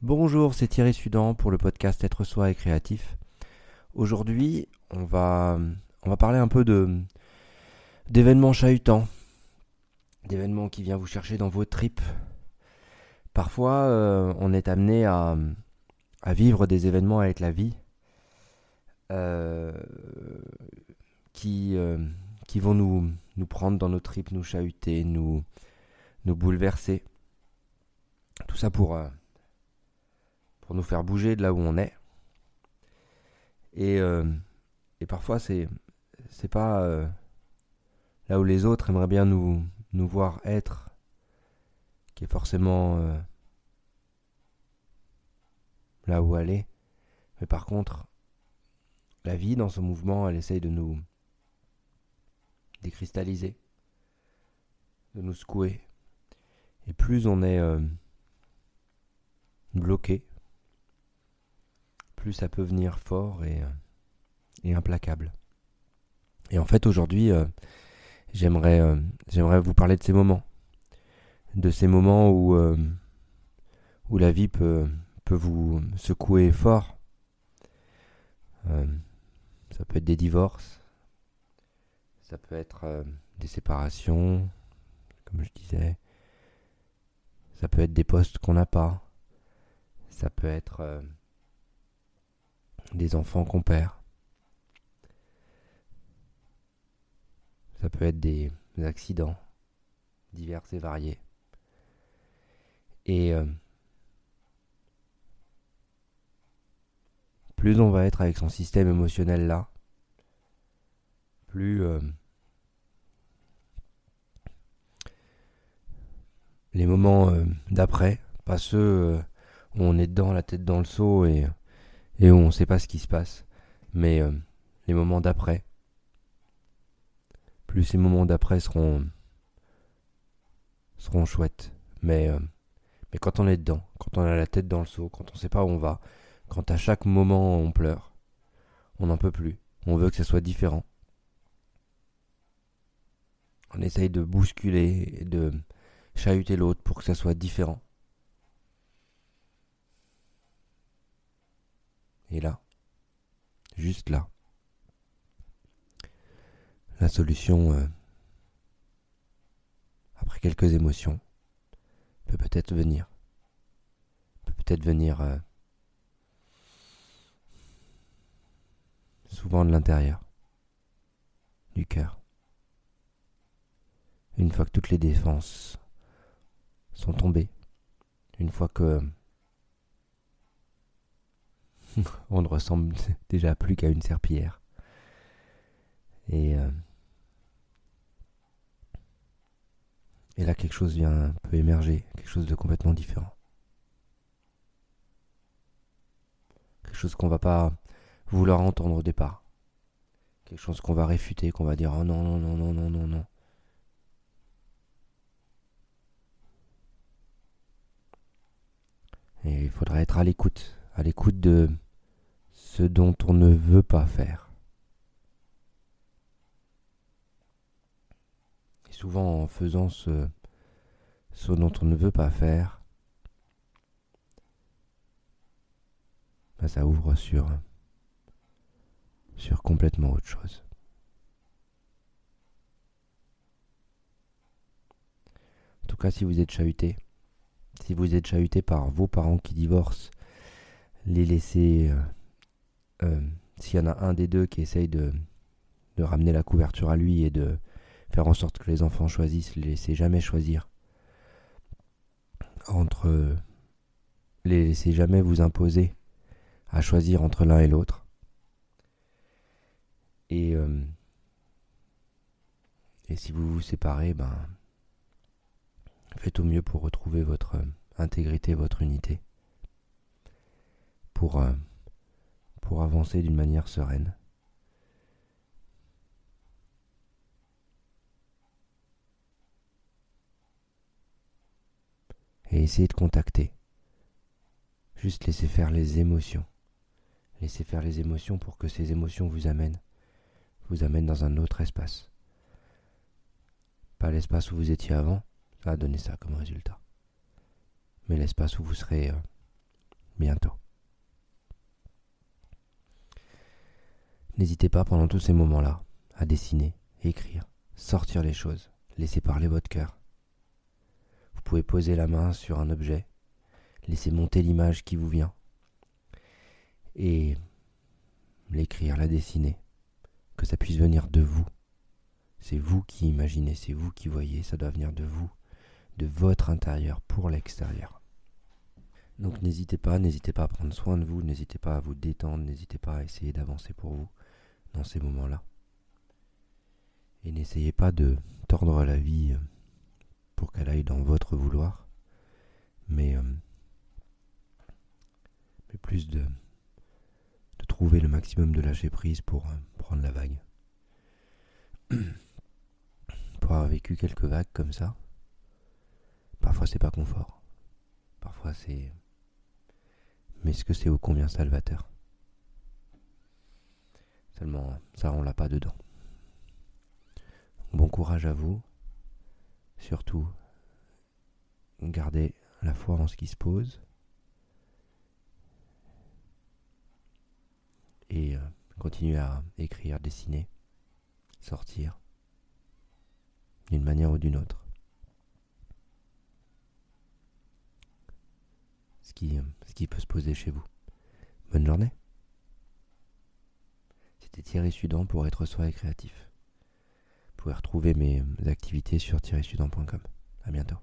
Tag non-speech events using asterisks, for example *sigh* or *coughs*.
Bonjour, c'est Thierry Sudan pour le podcast Être soi et créatif. Aujourd'hui, on va, parler un peu de d'événements chahutants, d'événements qui viennent vous chercher dans vos tripes. Parfois, euh, on est amené à, à, vivre des événements avec la vie euh, qui, euh, qui vont nous, nous prendre dans nos tripes, nous chahuter, nous, nous bouleverser. Tout ça pour pour nous faire bouger de là où on est. Et, euh, et parfois, c'est, c'est pas euh, là où les autres aimeraient bien nous, nous voir être, qui est forcément euh, là où aller. Mais par contre, la vie, dans ce mouvement, elle essaye de nous décristalliser, de nous secouer. Et plus on est bloqué, ça peut venir fort et, euh, et implacable. Et en fait, aujourd'hui, euh, j'aimerais, euh, j'aimerais vous parler de ces moments. De ces moments où, où la vie peut, peut vous secouer fort. ça peut être des divorces. Ça peut être des séparations, comme je disais. Ça peut être des postes qu'on n'a pas. Ça peut être des enfants qu'on perd. Ça peut être des accidents divers et variés. Et euh, plus on va être avec son système émotionnel là, plus euh, les moments euh, d'après, pas ceux où on est dedans, la tête dans le seau et et on ne sait pas ce qui se passe. Mais euh, les moments d'après, plus ces moments d'après seront seront chouettes. Mais euh, mais quand on est dedans, quand on a la tête dans le seau, quand on ne sait pas où on va, quand à chaque moment on pleure, on n'en peut plus. On veut que ça soit différent. On essaye de bousculer et de chahuter l'autre pour que ça soit différent. Et là, juste là, la solution, euh, après quelques émotions, peut peut-être venir. Peut peut-être venir euh, souvent de l'intérieur, du cœur. Une fois que toutes les défenses sont tombées, une fois que *laughs* on ne ressemble déjà plus qu'à une serpillière. Et, euh, et là, quelque chose vient, peut émerger, quelque chose de complètement différent. Quelque chose qu'on va pas vouloir entendre au départ. Quelque chose qu'on va réfuter, qu'on va dire oh non, non, non, non, non, non, non. Et il faudra être à l'écoute à l'écoute de ce dont on ne veut pas faire. Et souvent en faisant ce, ce dont on ne veut pas faire, bah, ça ouvre sur, sur complètement autre chose. En tout cas, si vous êtes chahuté, si vous êtes chahuté par vos parents qui divorcent, les laisser, euh, euh, s'il y en a un des deux qui essaye de, de ramener la couverture à lui et de faire en sorte que les enfants choisissent, les laisser jamais choisir entre les laisser jamais vous imposer à choisir entre l'un et l'autre. Et, euh, et si vous vous séparez, ben, faites au mieux pour retrouver votre intégrité, votre unité pour, euh, pour avancer d'une manière sereine. Et essayez de contacter. Juste laissez faire les émotions. Laissez faire les émotions pour que ces émotions vous amènent, vous amènent dans un autre espace. Pas l'espace où vous étiez avant, ça a ça comme résultat. Mais l'espace où vous serez euh, bientôt. N'hésitez pas pendant tous ces moments-là à dessiner, écrire, sortir les choses, laisser parler votre cœur. Vous pouvez poser la main sur un objet, laisser monter l'image qui vous vient et l'écrire, la dessiner, que ça puisse venir de vous. C'est vous qui imaginez, c'est vous qui voyez, ça doit venir de vous, de votre intérieur pour l'extérieur. Donc n'hésitez pas, n'hésitez pas à prendre soin de vous, n'hésitez pas à vous détendre, n'hésitez pas à essayer d'avancer pour vous dans ces moments-là. Et n'essayez pas de tordre la vie euh, pour qu'elle aille dans votre vouloir, mais, euh, mais plus de, de trouver le maximum de lâcher prise pour euh, prendre la vague. *coughs* pour avoir vécu quelques vagues comme ça, parfois c'est pas confort, parfois c'est... Mais est-ce que c'est ô combien salvateur? Seulement, ça, on l'a pas dedans. Bon courage à vous. Surtout, gardez la foi en ce qui se pose. Et euh, continuez à écrire, dessiner, sortir, d'une manière ou d'une autre. Ce qui, ce qui peut se poser chez vous. Bonne journée. C'était Thierry Sudan pour être soi et créatif. Vous pouvez retrouver mes activités sur thierrysudan.com. À bientôt.